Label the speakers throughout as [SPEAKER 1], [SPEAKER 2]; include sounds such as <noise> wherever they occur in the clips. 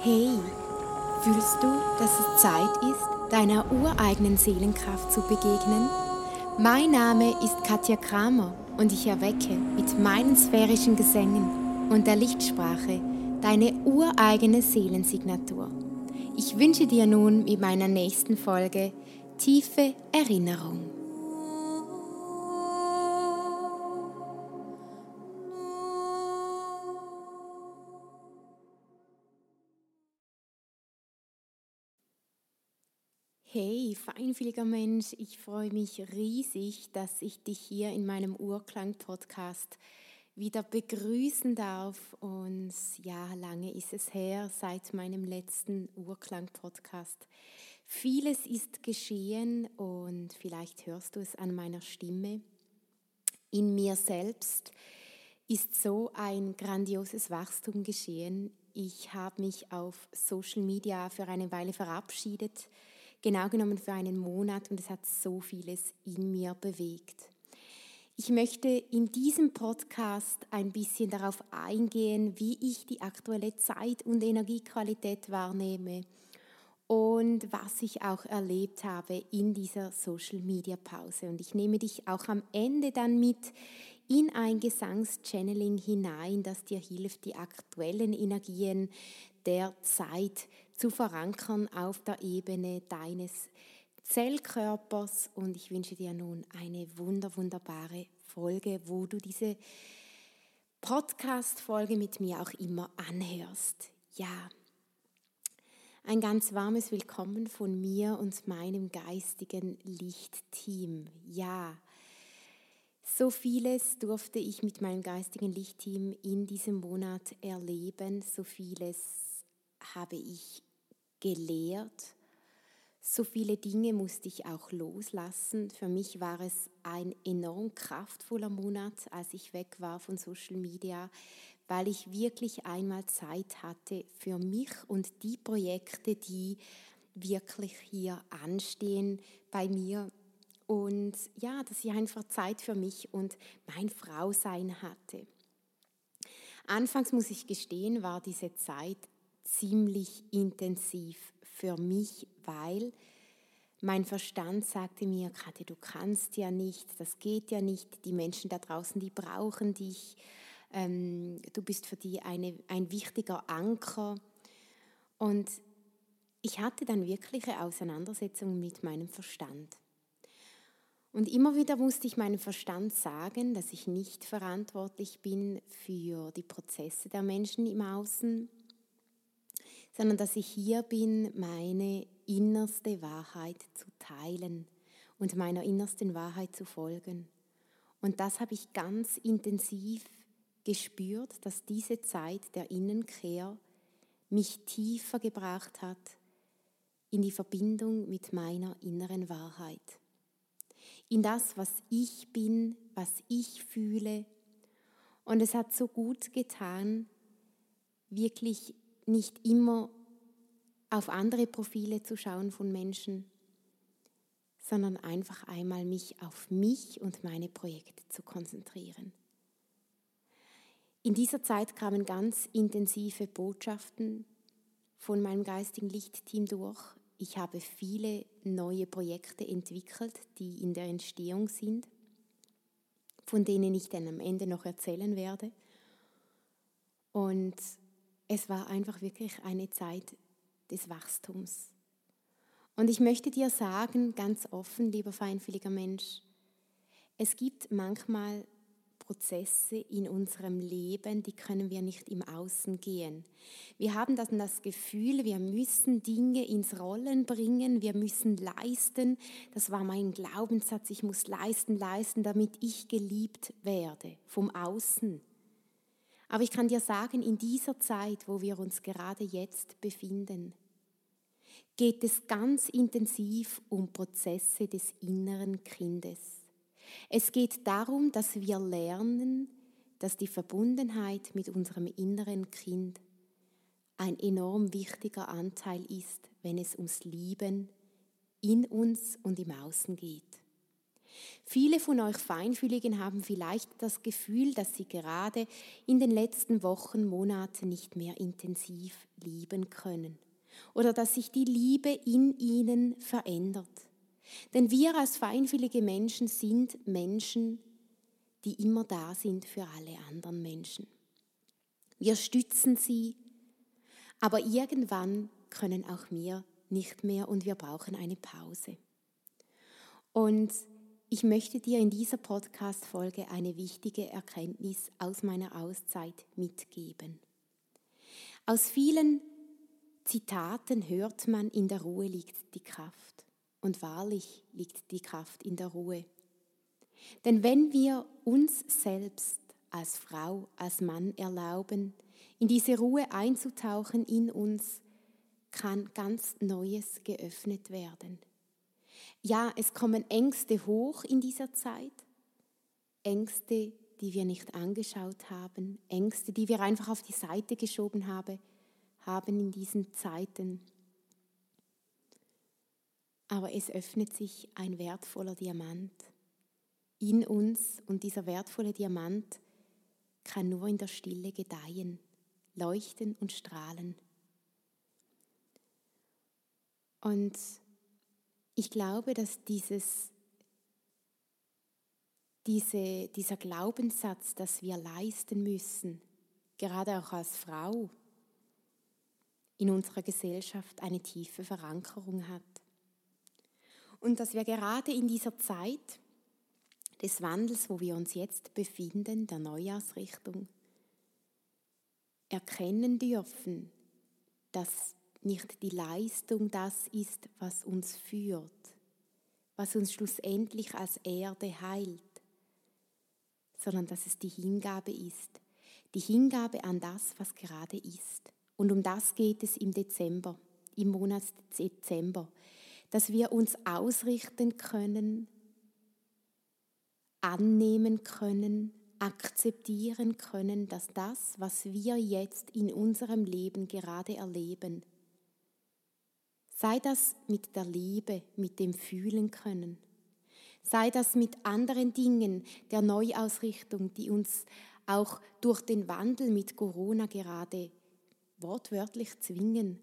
[SPEAKER 1] Hey, fühlst du, dass es Zeit ist, deiner ureigenen Seelenkraft zu begegnen? Mein Name ist Katja Kramer und ich erwecke mit meinen sphärischen Gesängen und der Lichtsprache deine ureigene Seelensignatur. Ich wünsche dir nun mit meiner nächsten Folge tiefe Erinnerung. Hey, feinfühliger Mensch, ich freue mich riesig, dass ich dich hier in meinem Urklang-Podcast wieder begrüßen darf. Und ja, lange ist es her seit meinem letzten Urklang-Podcast. Vieles ist geschehen und vielleicht hörst du es an meiner Stimme. In mir selbst ist so ein grandioses Wachstum geschehen. Ich habe mich auf Social Media für eine Weile verabschiedet genau genommen für einen Monat und es hat so vieles in mir bewegt. Ich möchte in diesem Podcast ein bisschen darauf eingehen, wie ich die aktuelle Zeit- und Energiequalität wahrnehme und was ich auch erlebt habe in dieser Social-Media-Pause. Und ich nehme dich auch am Ende dann mit in ein Gesangschanneling hinein, das dir hilft, die aktuellen Energien der Zeit zu verankern auf der Ebene deines Zellkörpers. Und ich wünsche dir nun eine wunder, wunderbare Folge, wo du diese Podcast-Folge mit mir auch immer anhörst. Ja, ein ganz warmes Willkommen von mir und meinem geistigen Lichtteam. Ja, so vieles durfte ich mit meinem geistigen Lichtteam in diesem Monat erleben. So vieles habe ich gelehrt. So viele Dinge musste ich auch loslassen. Für mich war es ein enorm kraftvoller Monat, als ich weg war von Social Media, weil ich wirklich einmal Zeit hatte für mich und die Projekte, die wirklich hier anstehen bei mir. Und ja, dass ich einfach Zeit für mich und mein Frausein hatte. Anfangs muss ich gestehen, war diese Zeit ziemlich intensiv für mich, weil mein Verstand sagte mir, Kathi, du kannst ja nicht, das geht ja nicht, die Menschen da draußen, die brauchen dich, ähm, du bist für die eine, ein wichtiger Anker. Und ich hatte dann wirkliche Auseinandersetzungen mit meinem Verstand. Und immer wieder musste ich meinem Verstand sagen, dass ich nicht verantwortlich bin für die Prozesse der Menschen im Außen, sondern dass ich hier bin, meine innerste Wahrheit zu teilen und meiner innersten Wahrheit zu folgen. Und das habe ich ganz intensiv gespürt, dass diese Zeit der Innenkehr mich tiefer gebracht hat in die Verbindung mit meiner inneren Wahrheit. In das, was ich bin, was ich fühle. Und es hat so gut getan, wirklich nicht immer auf andere Profile zu schauen von Menschen, sondern einfach einmal mich auf mich und meine Projekte zu konzentrieren. In dieser Zeit kamen ganz intensive Botschaften von meinem geistigen Lichtteam durch. Ich habe viele neue Projekte entwickelt, die in der Entstehung sind, von denen ich dann am Ende noch erzählen werde. Und es war einfach wirklich eine Zeit des Wachstums. Und ich möchte dir sagen, ganz offen, lieber feinfühliger Mensch, es gibt manchmal Prozesse in unserem Leben, die können wir nicht im Außen gehen. Wir haben dann das Gefühl, wir müssen Dinge ins Rollen bringen, wir müssen leisten. Das war mein Glaubenssatz, ich muss leisten, leisten, damit ich geliebt werde vom Außen. Aber ich kann dir sagen, in dieser Zeit, wo wir uns gerade jetzt befinden, geht es ganz intensiv um Prozesse des inneren Kindes. Es geht darum, dass wir lernen, dass die Verbundenheit mit unserem inneren Kind ein enorm wichtiger Anteil ist, wenn es ums Lieben in uns und im Außen geht. Viele von euch Feinfühligen haben vielleicht das Gefühl, dass sie gerade in den letzten Wochen, Monaten nicht mehr intensiv lieben können oder dass sich die Liebe in ihnen verändert. Denn wir als feinfühlige Menschen sind Menschen, die immer da sind für alle anderen Menschen. Wir stützen sie, aber irgendwann können auch wir nicht mehr und wir brauchen eine Pause. Und ich möchte dir in dieser Podcast-Folge eine wichtige Erkenntnis aus meiner Auszeit mitgeben. Aus vielen Zitaten hört man, in der Ruhe liegt die Kraft. Und wahrlich liegt die Kraft in der Ruhe. Denn wenn wir uns selbst als Frau, als Mann erlauben, in diese Ruhe einzutauchen in uns, kann ganz Neues geöffnet werden. Ja, es kommen Ängste hoch in dieser Zeit. Ängste, die wir nicht angeschaut haben. Ängste, die wir einfach auf die Seite geschoben haben, haben in diesen Zeiten. Aber es öffnet sich ein wertvoller Diamant in uns und dieser wertvolle Diamant kann nur in der Stille gedeihen, leuchten und strahlen. Und ich glaube, dass dieses, diese, dieser Glaubenssatz, dass wir leisten müssen, gerade auch als Frau, in unserer Gesellschaft eine tiefe Verankerung hat. Und dass wir gerade in dieser Zeit des Wandels, wo wir uns jetzt befinden, der Neuausrichtung, erkennen dürfen, dass nicht die Leistung das ist, was uns führt, was uns schlussendlich als Erde heilt, sondern dass es die Hingabe ist, die Hingabe an das, was gerade ist. Und um das geht es im Dezember, im Monat Dezember, dass wir uns ausrichten können, annehmen können, akzeptieren können, dass das, was wir jetzt in unserem Leben gerade erleben, Sei das mit der Liebe, mit dem Fühlen können. Sei das mit anderen Dingen der Neuausrichtung, die uns auch durch den Wandel mit Corona gerade wortwörtlich zwingen,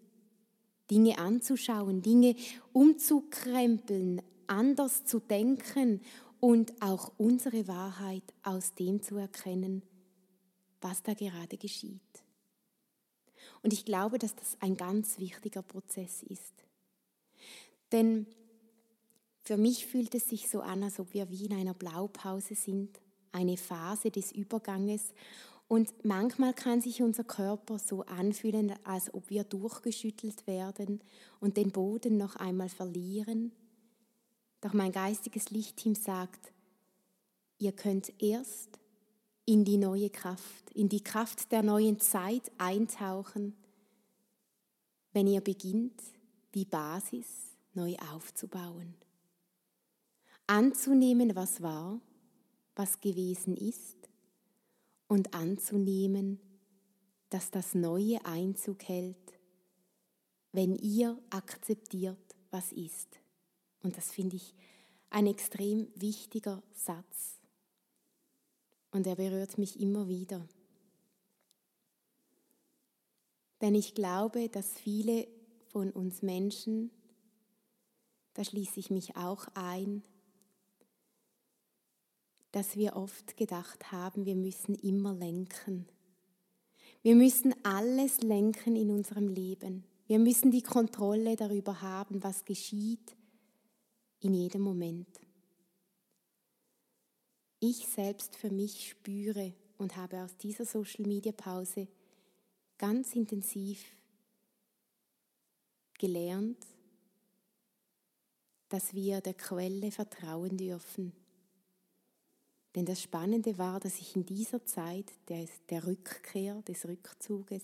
[SPEAKER 1] Dinge anzuschauen, Dinge umzukrempeln, anders zu denken und auch unsere Wahrheit aus dem zu erkennen, was da gerade geschieht. Und ich glaube, dass das ein ganz wichtiger Prozess ist. Denn für mich fühlt es sich so an, als ob wir wie in einer Blaupause sind, eine Phase des Überganges. Und manchmal kann sich unser Körper so anfühlen, als ob wir durchgeschüttelt werden und den Boden noch einmal verlieren. Doch mein geistiges Lichtteam sagt, ihr könnt erst in die neue Kraft, in die Kraft der neuen Zeit eintauchen, wenn ihr beginnt, die Basis neu aufzubauen. Anzunehmen, was war, was gewesen ist und anzunehmen, dass das Neue Einzug hält, wenn ihr akzeptiert, was ist. Und das finde ich ein extrem wichtiger Satz. Und er berührt mich immer wieder. Denn ich glaube, dass viele von uns Menschen, da schließe ich mich auch ein, dass wir oft gedacht haben, wir müssen immer lenken. Wir müssen alles lenken in unserem Leben. Wir müssen die Kontrolle darüber haben, was geschieht in jedem Moment ich selbst für mich spüre und habe aus dieser Social-Media-Pause ganz intensiv gelernt, dass wir der Quelle vertrauen dürfen. Denn das Spannende war, dass ich in dieser Zeit der, der Rückkehr, des Rückzuges,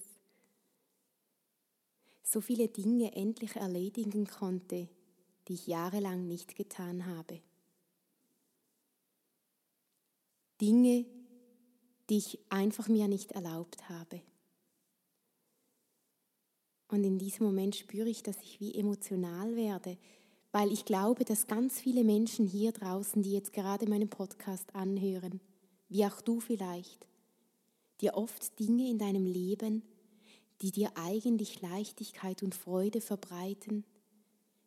[SPEAKER 1] so viele Dinge endlich erledigen konnte, die ich jahrelang nicht getan habe. Dinge, die ich einfach mir nicht erlaubt habe. Und in diesem Moment spüre ich, dass ich wie emotional werde, weil ich glaube, dass ganz viele Menschen hier draußen, die jetzt gerade meinen Podcast anhören, wie auch du vielleicht, dir oft Dinge in deinem Leben, die dir eigentlich Leichtigkeit und Freude verbreiten,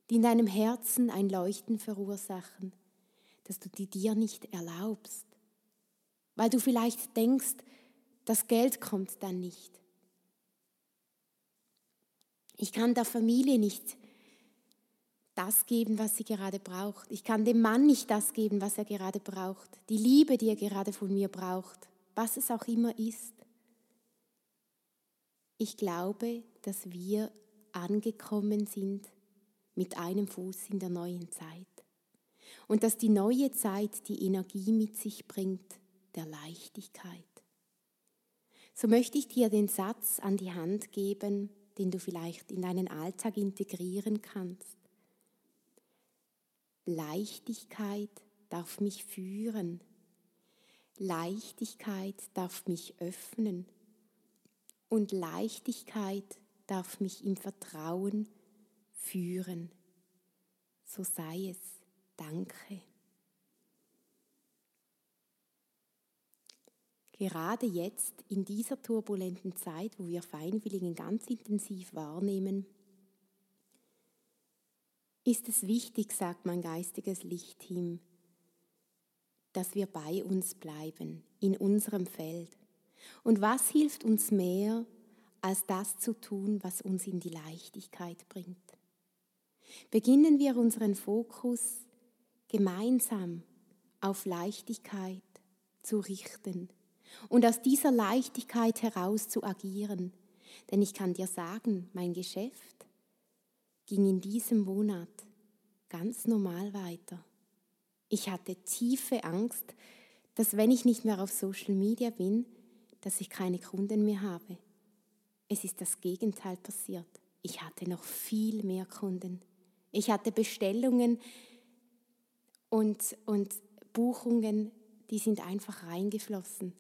[SPEAKER 1] die in deinem Herzen ein Leuchten verursachen, dass du die dir nicht erlaubst, weil du vielleicht denkst, das Geld kommt dann nicht. Ich kann der Familie nicht das geben, was sie gerade braucht. Ich kann dem Mann nicht das geben, was er gerade braucht. Die Liebe, die er gerade von mir braucht. Was es auch immer ist. Ich glaube, dass wir angekommen sind mit einem Fuß in der neuen Zeit. Und dass die neue Zeit die Energie mit sich bringt der Leichtigkeit. So möchte ich dir den Satz an die Hand geben, den du vielleicht in deinen Alltag integrieren kannst. Leichtigkeit darf mich führen. Leichtigkeit darf mich öffnen. Und Leichtigkeit darf mich im Vertrauen führen. So sei es. Danke. Gerade jetzt in dieser turbulenten Zeit, wo wir Feinwilligen ganz intensiv wahrnehmen, ist es wichtig, sagt mein geistiges Lichtteam, dass wir bei uns bleiben, in unserem Feld. Und was hilft uns mehr, als das zu tun, was uns in die Leichtigkeit bringt? Beginnen wir unseren Fokus gemeinsam auf Leichtigkeit zu richten und aus dieser Leichtigkeit heraus zu agieren. Denn ich kann dir sagen, mein Geschäft ging in diesem Monat ganz normal weiter. Ich hatte tiefe Angst, dass wenn ich nicht mehr auf Social Media bin, dass ich keine Kunden mehr habe. Es ist das Gegenteil passiert. Ich hatte noch viel mehr Kunden. Ich hatte Bestellungen und, und Buchungen, die sind einfach reingeflossen,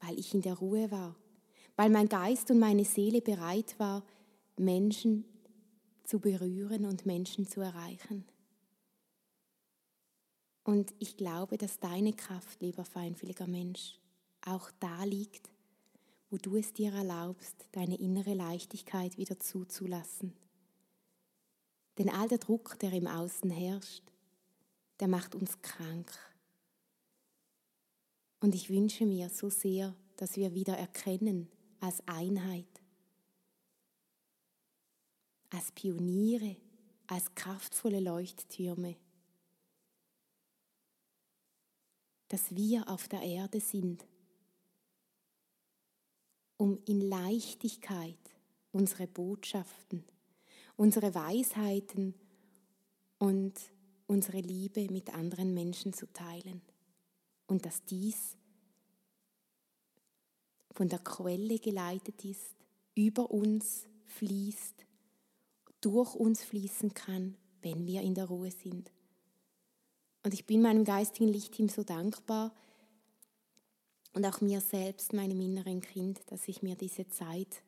[SPEAKER 1] weil ich in der Ruhe war, weil mein Geist und meine Seele bereit war, Menschen zu berühren und Menschen zu erreichen. Und ich glaube, dass deine Kraft, lieber feinfühliger Mensch, auch da liegt, wo du es dir erlaubst, deine innere Leichtigkeit wieder zuzulassen. Denn all der Druck, der im Außen herrscht, der macht uns krank. Und ich wünsche mir so sehr, dass wir wieder erkennen als Einheit, als Pioniere, als kraftvolle Leuchttürme, dass wir auf der Erde sind, um in Leichtigkeit unsere Botschaften, unsere Weisheiten und unsere Liebe mit anderen Menschen zu teilen. Und dass dies von der Quelle geleitet ist, über uns fließt, durch uns fließen kann, wenn wir in der Ruhe sind. Und ich bin meinem geistigen Lichtteam so dankbar und auch mir selbst, meinem inneren Kind, dass ich mir diese Zeit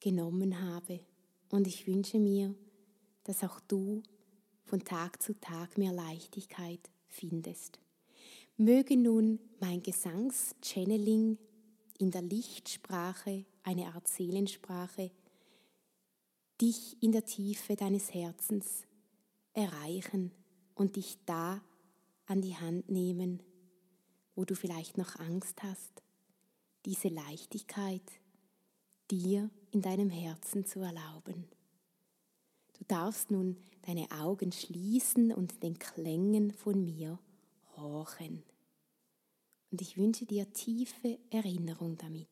[SPEAKER 1] genommen habe. Und ich wünsche mir, dass auch du von Tag zu Tag mehr Leichtigkeit findest. Möge nun mein Gesangschanneling in der Lichtsprache, eine Art Seelensprache, dich in der Tiefe deines Herzens erreichen und dich da an die Hand nehmen, wo du vielleicht noch Angst hast, diese Leichtigkeit dir in deinem Herzen zu erlauben. Du darfst nun deine Augen schließen und den Klängen von mir horchen. Und ich wünsche dir tiefe Erinnerung damit.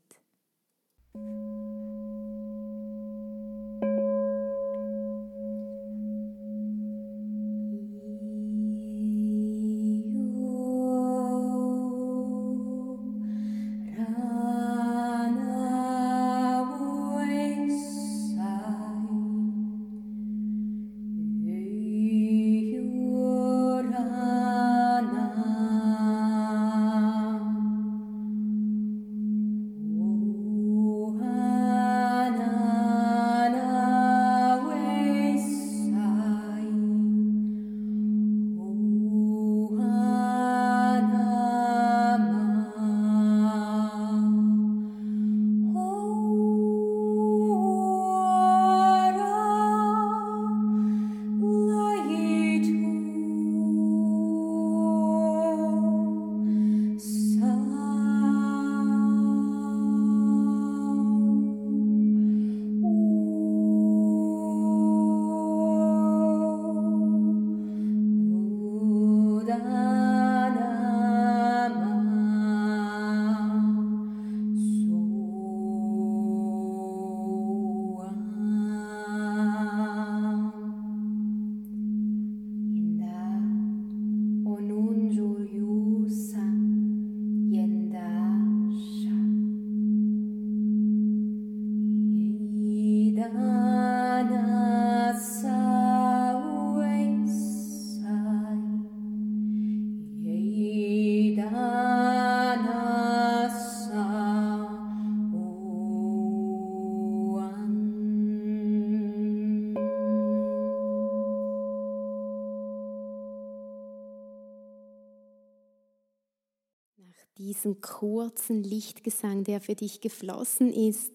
[SPEAKER 1] Diesen kurzen Lichtgesang, der für dich geflossen ist,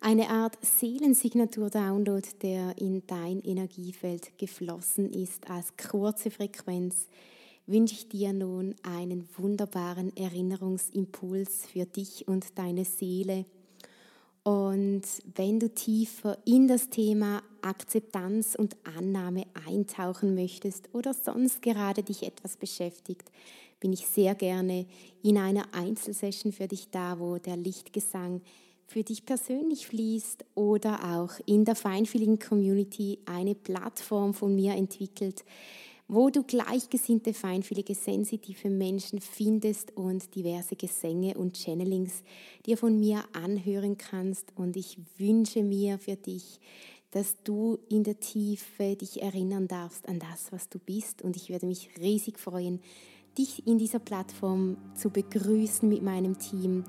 [SPEAKER 1] eine Art Seelensignatur-Download, der in dein Energiefeld geflossen ist als kurze Frequenz, wünsche ich dir nun einen wunderbaren Erinnerungsimpuls für dich und deine Seele. Und wenn du tiefer in das Thema Akzeptanz und Annahme eintauchen möchtest oder sonst gerade dich etwas beschäftigt, bin ich sehr gerne in einer Einzelsession für dich da, wo der Lichtgesang für dich persönlich fließt oder auch in der feinfühligen Community eine Plattform von mir entwickelt, wo du gleichgesinnte, feinfühlige, sensitive Menschen findest und diverse Gesänge und Channelings dir von mir anhören kannst. Und ich wünsche mir für dich, dass du in der Tiefe dich erinnern darfst an das, was du bist. Und ich würde mich riesig freuen, dich in dieser Plattform zu begrüßen mit meinem Team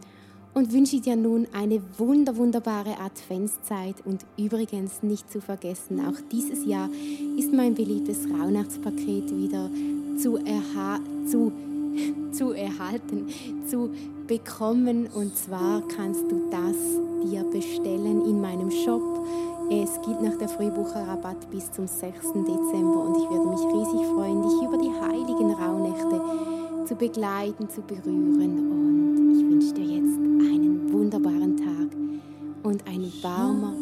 [SPEAKER 1] und wünsche dir nun eine wunder, wunderbare Adventszeit und übrigens nicht zu vergessen, auch dieses Jahr ist mein beliebtes Rauhnachtspaket wieder zu, erha zu, <laughs> zu erhalten, zu bekommen. Und zwar kannst du das dir bestellen in meinem Shop es gibt nach der Frühbucherrabatt bis zum 6. Dezember und ich würde mich riesig freuen, dich über die heiligen Rauhnächte zu begleiten, zu berühren. Und ich wünsche dir jetzt einen wunderbaren Tag und ein warmer,